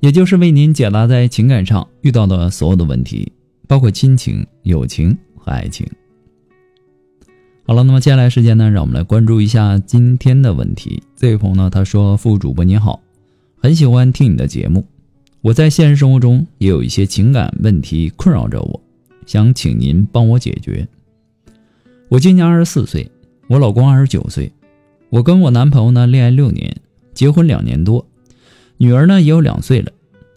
也就是为您解答在情感上遇到的所有的问题，包括亲情、友情和爱情。好了，那么接下来时间呢，让我们来关注一下今天的问题。这位朋友呢，他说：“副主播你好，很喜欢听你的节目。我在现实生活中也有一些情感问题困扰着我，想请您帮我解决。我今年二十四岁。”我老公二十九岁，我跟我男朋友呢恋爱六年，结婚两年多，女儿呢也有两岁了。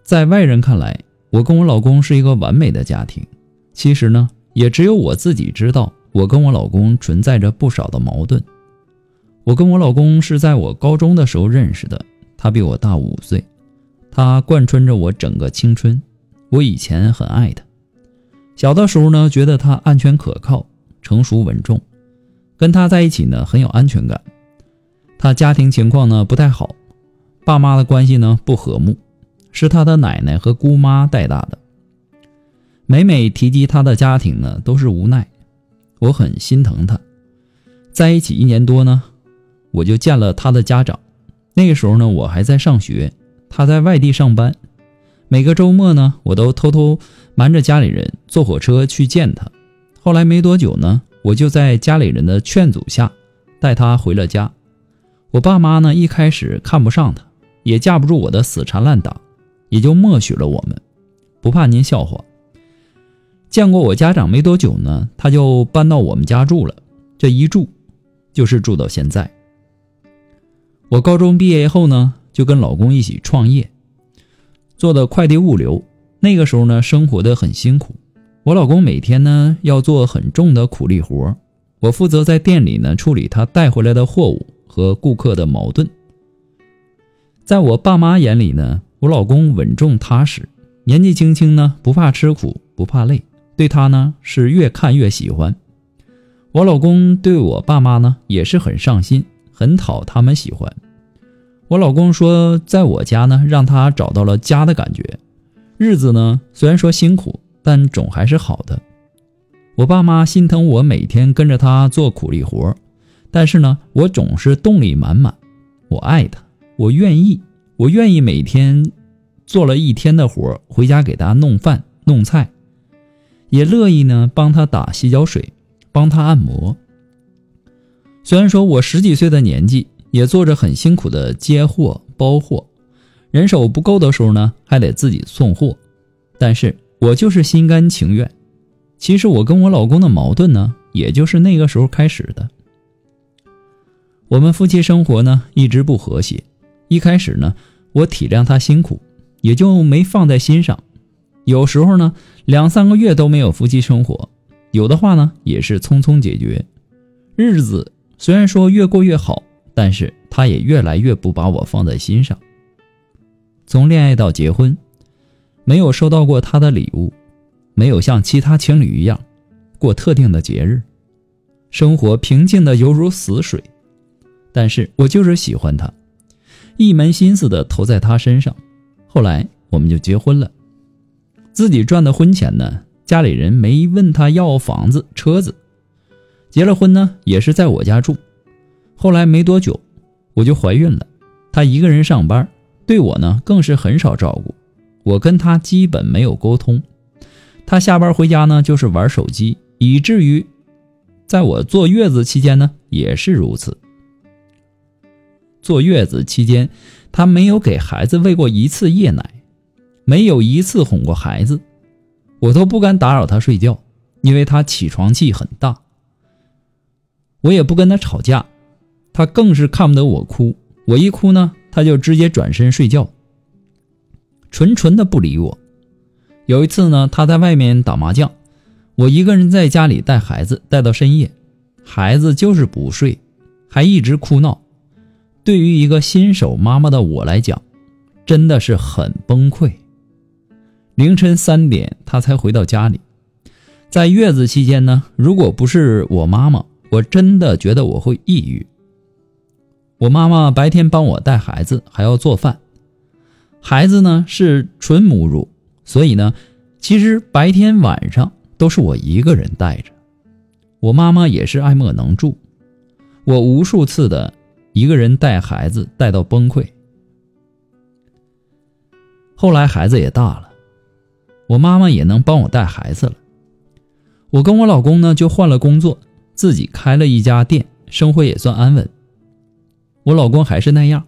在外人看来，我跟我老公是一个完美的家庭。其实呢，也只有我自己知道，我跟我老公存在着不少的矛盾。我跟我老公是在我高中的时候认识的，他比我大五岁，他贯穿着我整个青春。我以前很爱他，小的时候呢觉得他安全可靠，成熟稳重。跟他在一起呢，很有安全感。他家庭情况呢不太好，爸妈的关系呢不和睦，是他的奶奶和姑妈带大的。每每提及他的家庭呢，都是无奈。我很心疼他。在一起一年多呢，我就见了他的家长。那个时候呢，我还在上学，他在外地上班。每个周末呢，我都偷偷瞒着家里人坐火车去见他。后来没多久呢。我就在家里人的劝阻下，带他回了家。我爸妈呢，一开始看不上他，也架不住我的死缠烂打，也就默许了我们。不怕您笑话。见过我家长没多久呢，他就搬到我们家住了。这一住，就是住到现在。我高中毕业以后呢，就跟老公一起创业，做的快递物流。那个时候呢，生活的很辛苦。我老公每天呢要做很重的苦力活，我负责在店里呢处理他带回来的货物和顾客的矛盾。在我爸妈眼里呢，我老公稳重踏实，年纪轻轻呢不怕吃苦不怕累，对他呢是越看越喜欢。我老公对我爸妈呢也是很上心，很讨他们喜欢。我老公说，在我家呢让他找到了家的感觉，日子呢虽然说辛苦。但总还是好的。我爸妈心疼我每天跟着他做苦力活，但是呢，我总是动力满满。我爱他，我愿意，我愿意每天做了一天的活，回家给他弄饭弄菜，也乐意呢帮他打洗脚水，帮他按摩。虽然说我十几岁的年纪，也做着很辛苦的接货包货，人手不够的时候呢，还得自己送货，但是。我就是心甘情愿。其实我跟我老公的矛盾呢，也就是那个时候开始的。我们夫妻生活呢一直不和谐。一开始呢，我体谅他辛苦，也就没放在心上。有时候呢，两三个月都没有夫妻生活，有的话呢也是匆匆解决。日子虽然说越过越好，但是他也越来越不把我放在心上。从恋爱到结婚。没有收到过他的礼物，没有像其他情侣一样过特定的节日，生活平静的犹如死水。但是我就是喜欢他，一门心思的投在他身上。后来我们就结婚了，自己赚的婚钱呢，家里人没问他要房子车子。结了婚呢，也是在我家住。后来没多久，我就怀孕了。他一个人上班，对我呢更是很少照顾。我跟他基本没有沟通，他下班回家呢就是玩手机，以至于在我坐月子期间呢也是如此。坐月子期间，他没有给孩子喂过一次夜奶，没有一次哄过孩子，我都不敢打扰他睡觉，因为他起床气很大。我也不跟他吵架，他更是看不得我哭，我一哭呢，他就直接转身睡觉。纯纯的不理我。有一次呢，他在外面打麻将，我一个人在家里带孩子，带到深夜，孩子就是不睡，还一直哭闹。对于一个新手妈妈的我来讲，真的是很崩溃。凌晨三点，他才回到家里。在月子期间呢，如果不是我妈妈，我真的觉得我会抑郁。我妈妈白天帮我带孩子，还要做饭。孩子呢是纯母乳，所以呢，其实白天晚上都是我一个人带着。我妈妈也是爱莫能助，我无数次的一个人带孩子带到崩溃。后来孩子也大了。我妈妈也能帮我带孩子了。我跟我老公呢就换了工作，自己开了一家店，生活也算安稳。我老公还是那样，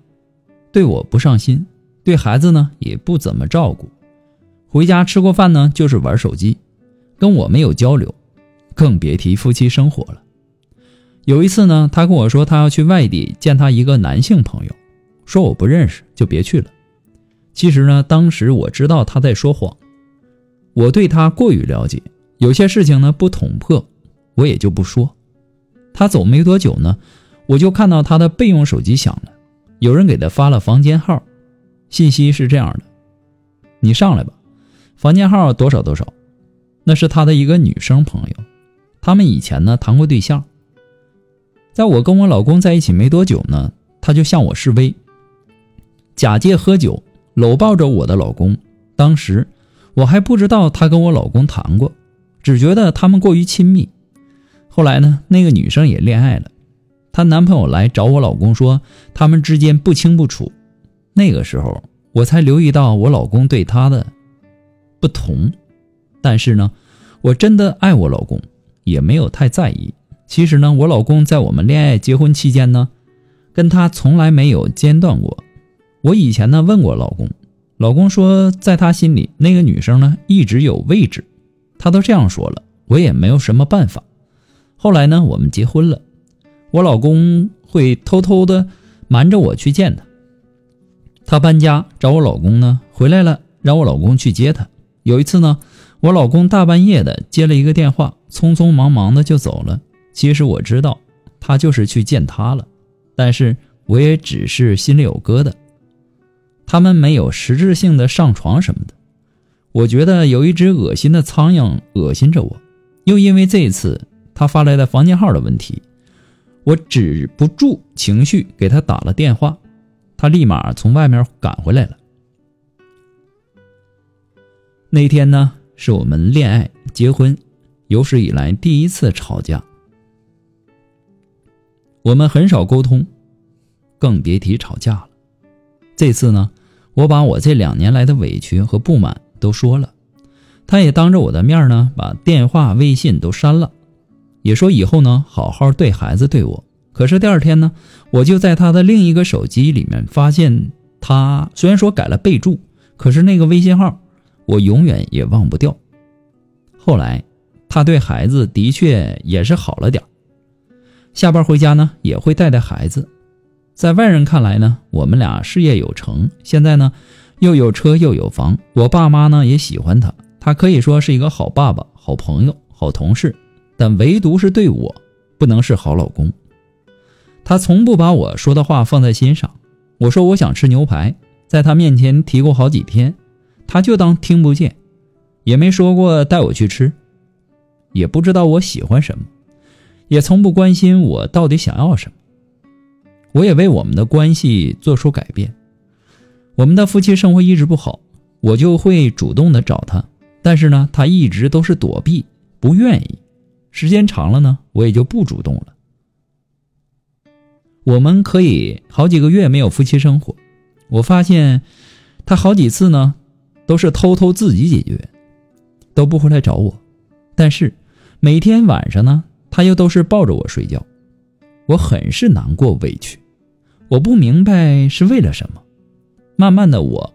对我不上心，对孩子呢也不怎么照顾。回家吃过饭呢就是玩手机，跟我没有交流，更别提夫妻生活了。有一次呢，他跟我说他要去外地见他一个男性朋友，说我不认识就别去了。其实呢，当时我知道他在说谎。我对他过于了解，有些事情呢不捅破，我也就不说。他走没多久呢，我就看到他的备用手机响了，有人给他发了房间号，信息是这样的：“你上来吧，房间号多少多少。”那是他的一个女生朋友，他们以前呢谈过对象。在我跟我老公在一起没多久呢，他就向我示威，假借喝酒搂抱着我的老公，当时。我还不知道她跟我老公谈过，只觉得他们过于亲密。后来呢，那个女生也恋爱了，她男朋友来找我老公说他们之间不清不楚。那个时候我才留意到我老公对她的不同。但是呢，我真的爱我老公，也没有太在意。其实呢，我老公在我们恋爱结婚期间呢，跟他从来没有间断过。我以前呢问过老公。老公说，在他心里，那个女生呢一直有位置。他都这样说了，我也没有什么办法。后来呢，我们结婚了，我老公会偷偷的瞒着我去见她。他搬家找我老公呢，回来了，让我老公去接她。有一次呢，我老公大半夜的接了一个电话，匆匆忙忙的就走了。其实我知道，他就是去见她了，但是我也只是心里有疙瘩。他们没有实质性的上床什么的，我觉得有一只恶心的苍蝇恶心着我，又因为这一次他发来的房间号的问题，我止不住情绪给他打了电话，他立马从外面赶回来了。那天呢，是我们恋爱结婚有史以来第一次吵架，我们很少沟通，更别提吵架了。这次呢。我把我这两年来的委屈和不满都说了，他也当着我的面呢，把电话、微信都删了，也说以后呢，好好对孩子、对我。可是第二天呢，我就在他的另一个手机里面发现，他虽然说改了备注，可是那个微信号我永远也忘不掉。后来，他对孩子的确也是好了点下班回家呢，也会带带孩子。在外人看来呢，我们俩事业有成，现在呢又有车又有房，我爸妈呢也喜欢他，他可以说是一个好爸爸、好朋友、好同事，但唯独是对我不能是好老公。他从不把我说的话放在心上，我说我想吃牛排，在他面前提过好几天，他就当听不见，也没说过带我去吃，也不知道我喜欢什么，也从不关心我到底想要什么。我也为我们的关系做出改变，我们的夫妻生活一直不好，我就会主动的找他，但是呢，他一直都是躲避，不愿意。时间长了呢，我也就不主动了。我们可以好几个月没有夫妻生活，我发现他好几次呢，都是偷偷自己解决，都不回来找我，但是每天晚上呢，他又都是抱着我睡觉，我很是难过委屈。我不明白是为了什么，慢慢的我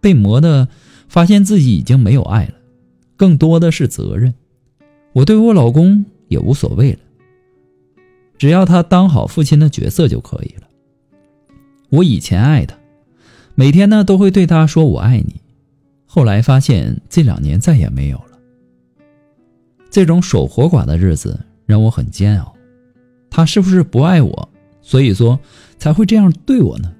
被磨的，发现自己已经没有爱了，更多的是责任。我对我老公也无所谓了，只要他当好父亲的角色就可以了。我以前爱他，每天呢都会对他说我爱你，后来发现这两年再也没有了。这种守活寡的日子让我很煎熬。他是不是不爱我所以说才会这样对我呢？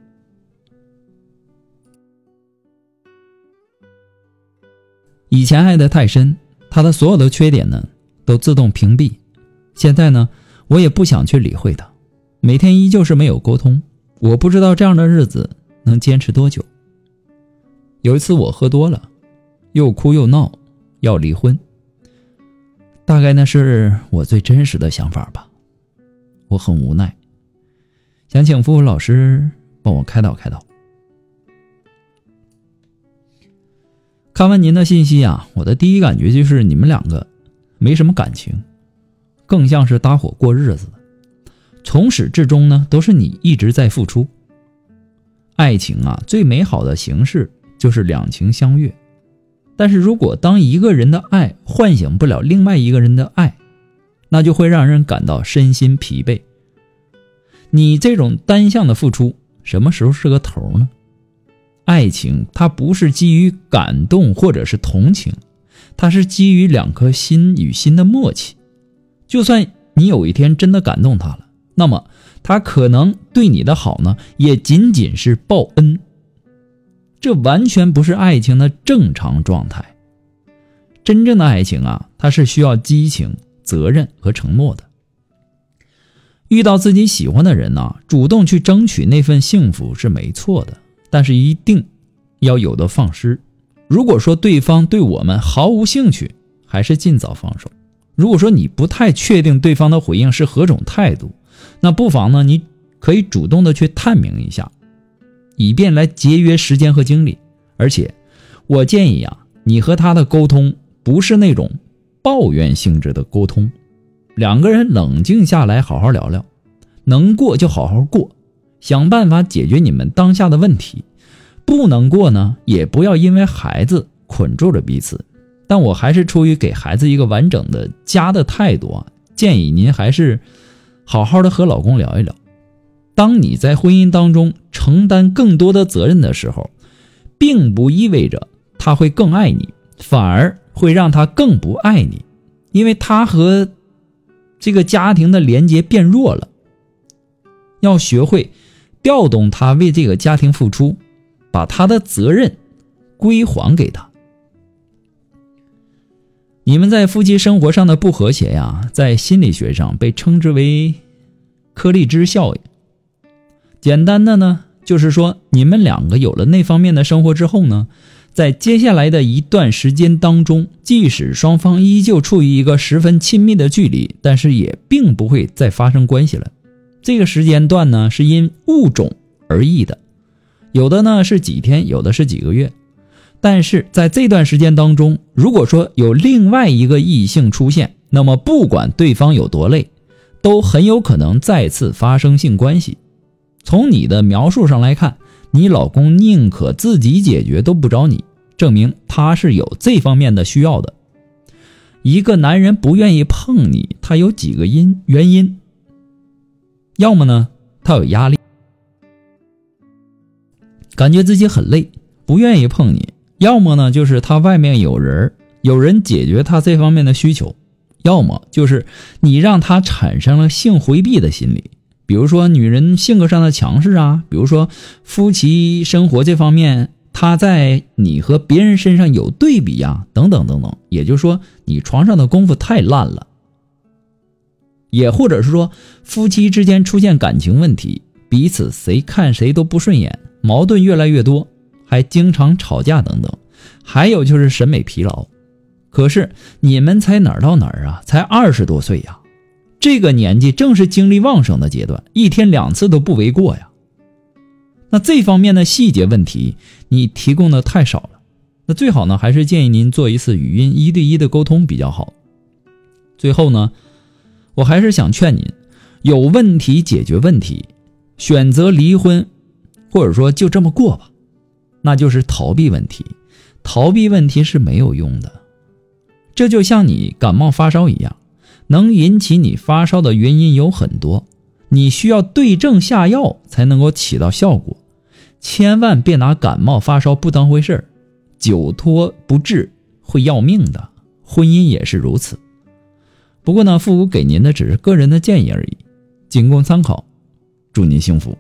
以前爱的太深他的所有的缺点呢都自动屏蔽现在呢我也不想去理会他每天依旧是没有沟通我不知道这样的日子能坚持多久。有一次我喝多了又哭又闹要离婚。大概那是我最真实的想法吧。我很无奈，想请付老师帮我开导开导。看完您的信息啊，我的第一感觉就是你们两个没什么感情，更像是搭伙过日子。从始至终呢，都是你一直在付出。爱情啊，最美好的形式就是两情相悦。但是如果当一个人的爱唤醒不了另外一个人的爱，那就会让人感到身心疲惫。你这种单向的付出，什么时候是个头呢？爱情它不是基于感动或者是同情，它是基于两颗心与心的默契。就算你有一天真的感动他了。那么，他可能对你的好呢，也仅仅是报恩。这完全不是爱情的正常状态。真正的爱情啊，它是需要激情、责任和承诺的。遇到自己喜欢的人呢，主动去争取那份幸福是没错的，但是一定要有的放矢。如果说对方对我们毫无兴趣，还是尽早放手。如果说你不太确定对方的回应是何种态度，那不妨呢，你可以主动的去探明一下，以便来节约时间和精力。而且，我建议啊，你和他的沟通不是那种抱怨性质的沟通，两个人冷静下来好好聊聊，能过就好好过，想办法解决你们当下的问题。不能过呢，也不要因为孩子捆住了彼此。但我还是出于给孩子一个完整的家的态度啊，建议您还是。好好的和老公聊一聊。当你在婚姻当中承担更多的责任的时候，并不意味着他会更爱你，反而会让他更不爱你，因为他和这个家庭的连接变弱了。要学会调动他为这个家庭付出，把他的责任归还给他。你们在夫妻生活上的不和谐呀，在心理学上被称之为“柯立芝效应”。简单的呢，就是说你们两个有了那方面的生活之后呢，在接下来的一段时间当中，即使双方依旧处于一个十分亲密的距离，但是也并不会再发生关系了。这个时间段呢，是因物种而异的，有的呢是几天，有的是几个月。但是在这段时间当中，如果说有另外一个异性出现，那么不管对方有多累，都很有可能再次发生性关系。从你的描述上来看，你老公宁可自己解决都不找你，证明他是有这方面的需要的。一个男人不愿意碰你，他有几个因原因，要么呢他有压力，感觉自己很累，不愿意碰你。要么呢，就是他外面有人，有人解决他这方面的需求；要么就是你让他产生了性回避的心理，比如说女人性格上的强势啊，比如说夫妻生活这方面，他在你和别人身上有对比呀，等等等等。也就是说，你床上的功夫太烂了，也或者是说夫妻之间出现感情问题，彼此谁看谁都不顺眼，矛盾越来越多。还经常吵架等等，还有就是审美疲劳。可是你们才哪儿到哪儿啊？才二十多岁呀，这个年纪正是精力旺盛的阶段，一天两次都不为过呀。那这方面的细节问题你提供的太少了，那最好呢还是建议您做一次语音一对一的沟通比较好。最后呢，我还是想劝您，有问题解决问题，选择离婚，或者说就这么过吧。那就是逃避问题，逃避问题是没有用的。这就像你感冒发烧一样，能引起你发烧的原因有很多，你需要对症下药才能够起到效果。千万别拿感冒发烧不当回事儿，久拖不治会要命的。婚姻也是如此。不过呢，复古给您的只是个人的建议而已，仅供参考。祝您幸福。